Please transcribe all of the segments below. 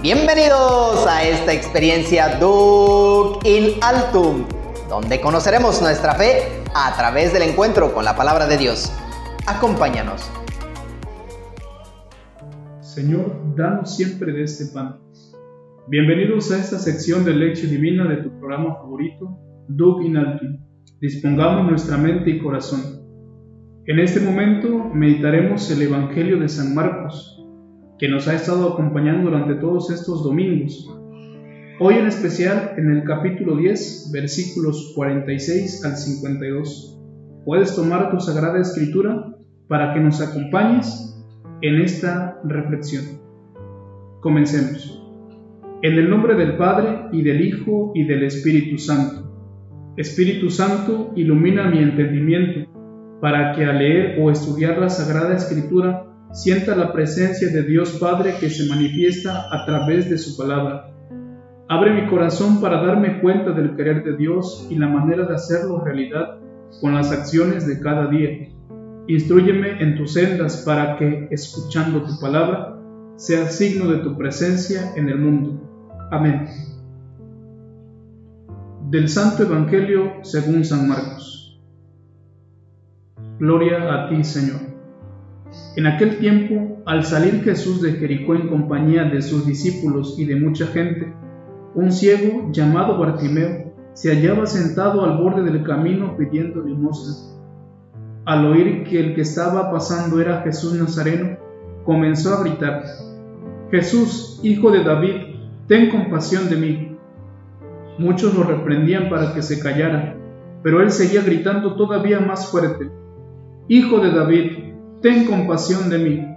Bienvenidos a esta experiencia Duc in Altum, donde conoceremos nuestra fe a través del encuentro con la palabra de Dios. Acompáñanos. Señor, danos siempre de este pan. Bienvenidos a esta sección de lección divina de tu programa favorito, Duc in Altum. Dispongamos nuestra mente y corazón. En este momento meditaremos el Evangelio de San Marcos, que nos ha estado acompañando durante todos estos domingos. Hoy en especial en el capítulo 10, versículos 46 al 52. Puedes tomar tu Sagrada Escritura para que nos acompañes en esta reflexión. Comencemos. En el nombre del Padre y del Hijo y del Espíritu Santo. Espíritu Santo, ilumina mi entendimiento para que al leer o estudiar la Sagrada Escritura sienta la presencia de Dios Padre que se manifiesta a través de su palabra. Abre mi corazón para darme cuenta del querer de Dios y la manera de hacerlo realidad con las acciones de cada día. Instruyeme en tus sendas para que, escuchando tu palabra, sea signo de tu presencia en el mundo. Amén. Del Santo Evangelio según San Marcos. Gloria a ti, Señor. En aquel tiempo, al salir Jesús de Jericó en compañía de sus discípulos y de mucha gente, un ciego llamado Bartimeo se hallaba sentado al borde del camino pidiendo limosna. Al oír que el que estaba pasando era Jesús Nazareno, comenzó a gritar, Jesús, hijo de David, ten compasión de mí. Muchos lo reprendían para que se callara, pero él seguía gritando todavía más fuerte, Hijo de David, ten compasión de mí.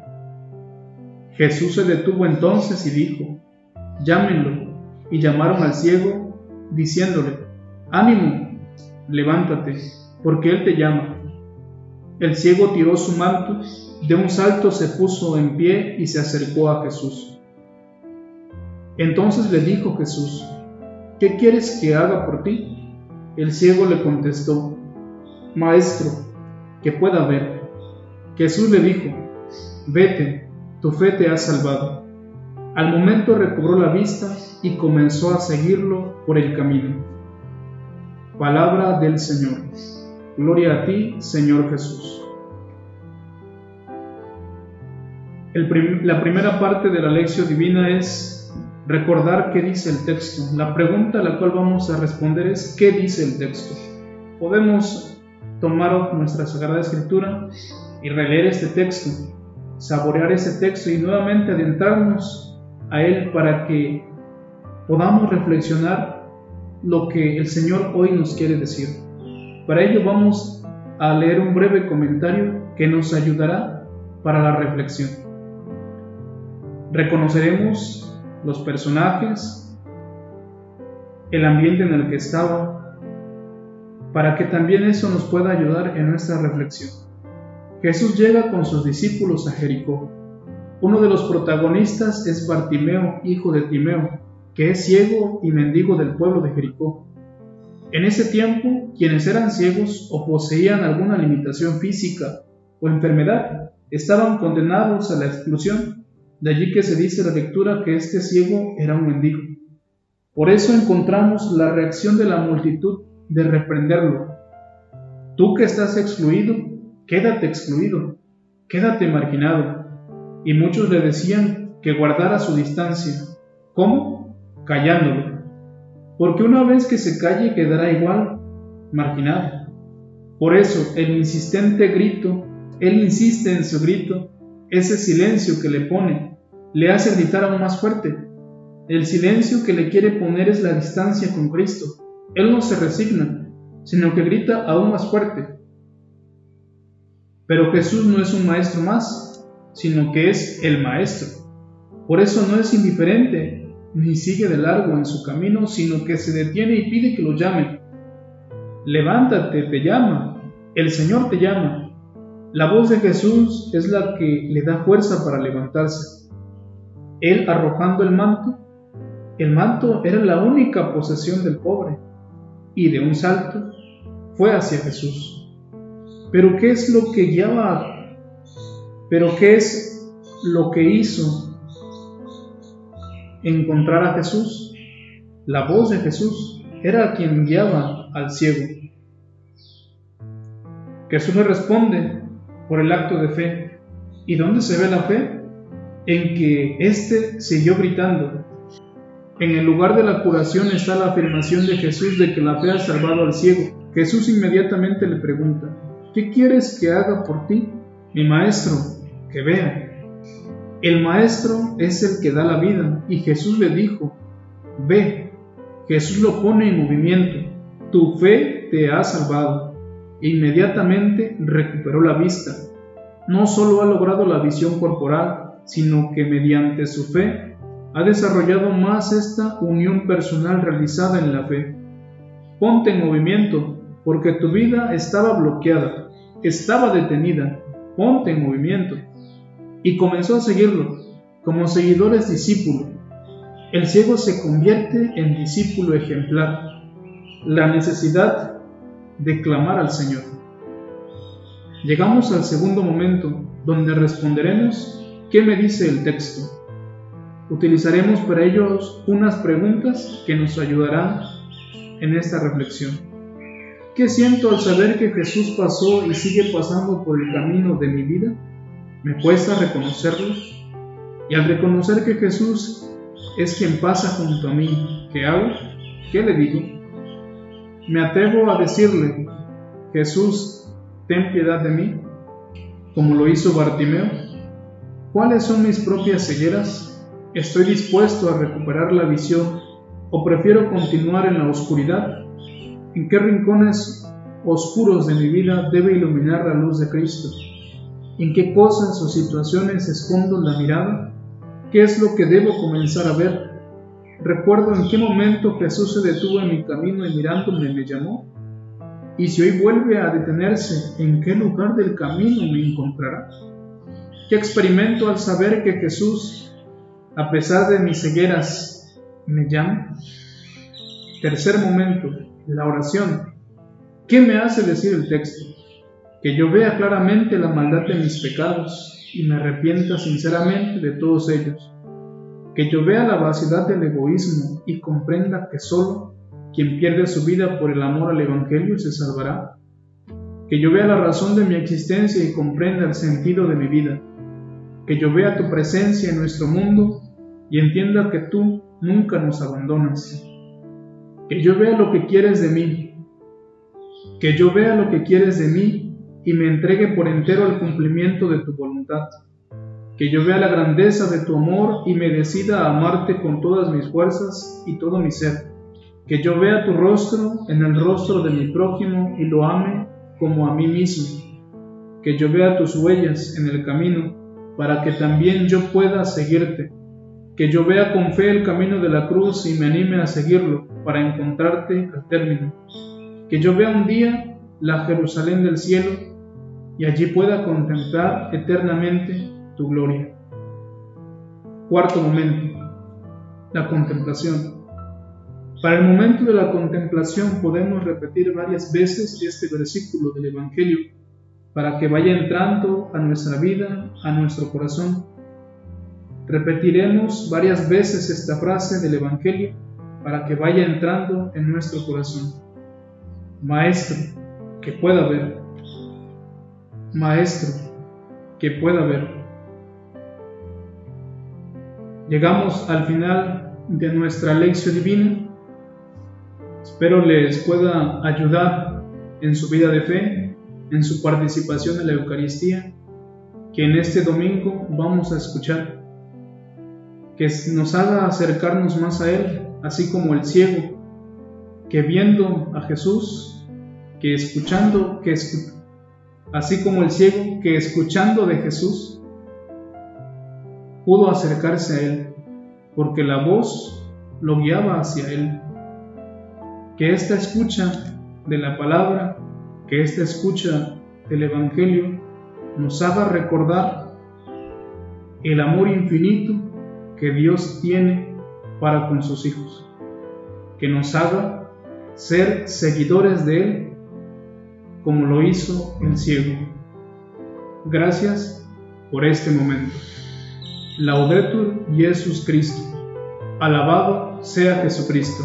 Jesús se detuvo entonces y dijo, llámenlo. Y llamaron al ciego, diciéndole, ánimo, levántate, porque él te llama. El ciego tiró su manto, de un salto se puso en pie y se acercó a Jesús. Entonces le dijo Jesús, ¿qué quieres que haga por ti? El ciego le contestó, Maestro, que pueda ver. Jesús le dijo, vete, tu fe te ha salvado. Al momento recobró la vista y comenzó a seguirlo por el camino. Palabra del Señor. Gloria a ti, Señor Jesús. la primera parte de la lección divina es recordar qué dice el texto. La pregunta a la cual vamos a responder es ¿qué dice el texto? Podemos tomar nuestra Sagrada Escritura y releer este texto, saborear ese texto y nuevamente adentrarnos a él para que podamos reflexionar lo que el Señor hoy nos quiere decir. Para ello vamos a leer un breve comentario que nos ayudará para la reflexión. Reconoceremos los personajes, el ambiente en el que estaba, para que también eso nos pueda ayudar en nuestra reflexión. Jesús llega con sus discípulos a Jericó. Uno de los protagonistas es Bartimeo, hijo de Timeo, que es ciego y mendigo del pueblo de Jericó. En ese tiempo, quienes eran ciegos o poseían alguna limitación física o enfermedad estaban condenados a la exclusión. De allí que se dice la lectura que este ciego era un mendigo. Por eso encontramos la reacción de la multitud de reprenderlo. Tú que estás excluido, quédate excluido, quédate marginado. Y muchos le decían que guardara su distancia. ¿Cómo? Callándolo. Porque una vez que se calle quedará igual, marginado. Por eso el insistente grito, él insiste en su grito, ese silencio que le pone, le hace gritar aún más fuerte. El silencio que le quiere poner es la distancia con Cristo. Él no se resigna, sino que grita aún más fuerte. Pero Jesús no es un maestro más, sino que es el maestro. Por eso no es indiferente ni sigue de largo en su camino, sino que se detiene y pide que lo llamen. Levántate, te llama, el Señor te llama. La voz de Jesús es la que le da fuerza para levantarse. Él arrojando el manto, el manto era la única posesión del pobre, y de un salto fue hacia Jesús. Pero ¿qué es lo que guiaba? ¿Pero qué es lo que hizo encontrar a Jesús. La voz de Jesús era quien guiaba al ciego. Jesús le responde por el acto de fe. ¿Y dónde se ve la fe? En que éste siguió gritando. En el lugar de la curación está la afirmación de Jesús de que la fe ha salvado al ciego. Jesús inmediatamente le pregunta, ¿qué quieres que haga por ti? Mi maestro, que vea. El maestro es el que da la vida y Jesús le dijo, ve. Jesús lo pone en movimiento, tu fe te ha salvado. Inmediatamente recuperó la vista. No solo ha logrado la visión corporal, sino que mediante su fe ha desarrollado más esta unión personal realizada en la fe. Ponte en movimiento, porque tu vida estaba bloqueada, estaba detenida. Ponte en movimiento y comenzó a seguirlo, como seguidores discípulo. El ciego se convierte en discípulo ejemplar. La necesidad de clamar al Señor. Llegamos al segundo momento, donde responderemos qué me dice el texto. Utilizaremos para ellos unas preguntas que nos ayudarán en esta reflexión. ¿Qué siento al saber que Jesús pasó y sigue pasando por el camino de mi vida? Me cuesta reconocerlo. Y al reconocer que Jesús es quien pasa junto a mí, ¿qué hago? ¿Qué le digo? Me atrevo a decirle, Jesús, ten piedad de mí, como lo hizo Bartimeo. ¿Cuáles son mis propias cegueras? ¿Estoy dispuesto a recuperar la visión o prefiero continuar en la oscuridad? ¿En qué rincones oscuros de mi vida debe iluminar la luz de Cristo? ¿En qué cosas o situaciones escondo la mirada? ¿Qué es lo que debo comenzar a ver? Recuerdo en qué momento Jesús se detuvo en mi camino y mirándome me llamó. Y si hoy vuelve a detenerse, ¿en qué lugar del camino me encontrará? ¿Qué experimento al saber que Jesús, a pesar de mis cegueras, me llama? Tercer momento, la oración. ¿Qué me hace decir el texto? que yo vea claramente la maldad de mis pecados y me arrepienta sinceramente de todos ellos, que yo vea la vaciedad del egoísmo y comprenda que solo quien pierde su vida por el amor al Evangelio se salvará, que yo vea la razón de mi existencia y comprenda el sentido de mi vida, que yo vea tu presencia en nuestro mundo y entienda que tú nunca nos abandonas, que yo vea lo que quieres de mí, que yo vea lo que quieres de mí y me entregue por entero al cumplimiento de tu voluntad. Que yo vea la grandeza de tu amor y me decida a amarte con todas mis fuerzas y todo mi ser. Que yo vea tu rostro en el rostro de mi prójimo y lo ame como a mí mismo. Que yo vea tus huellas en el camino para que también yo pueda seguirte. Que yo vea con fe el camino de la cruz y me anime a seguirlo para encontrarte al término. Que yo vea un día la Jerusalén del cielo y allí pueda contemplar eternamente tu gloria. Cuarto momento, la contemplación. Para el momento de la contemplación podemos repetir varias veces este versículo del Evangelio para que vaya entrando a nuestra vida, a nuestro corazón. Repetiremos varias veces esta frase del Evangelio para que vaya entrando en nuestro corazón. Maestro, que pueda ver Maestro, que pueda ver. Llegamos al final de nuestra lección divina. Espero les pueda ayudar en su vida de fe, en su participación en la Eucaristía, que en este domingo vamos a escuchar, que nos haga acercarnos más a Él, así como el ciego, que viendo a Jesús, que escuchando, que, así como el ciego que escuchando de Jesús pudo acercarse a él, porque la voz lo guiaba hacia él. Que esta escucha de la palabra, que esta escucha del Evangelio nos haga recordar el amor infinito que Dios tiene para con sus hijos, que nos haga ser seguidores de Él como lo hizo el ciego. Gracias por este momento. Laudetur Jesus Cristo. Alabado sea Jesucristo.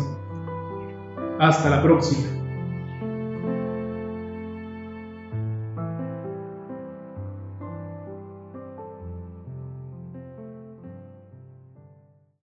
Hasta la próxima.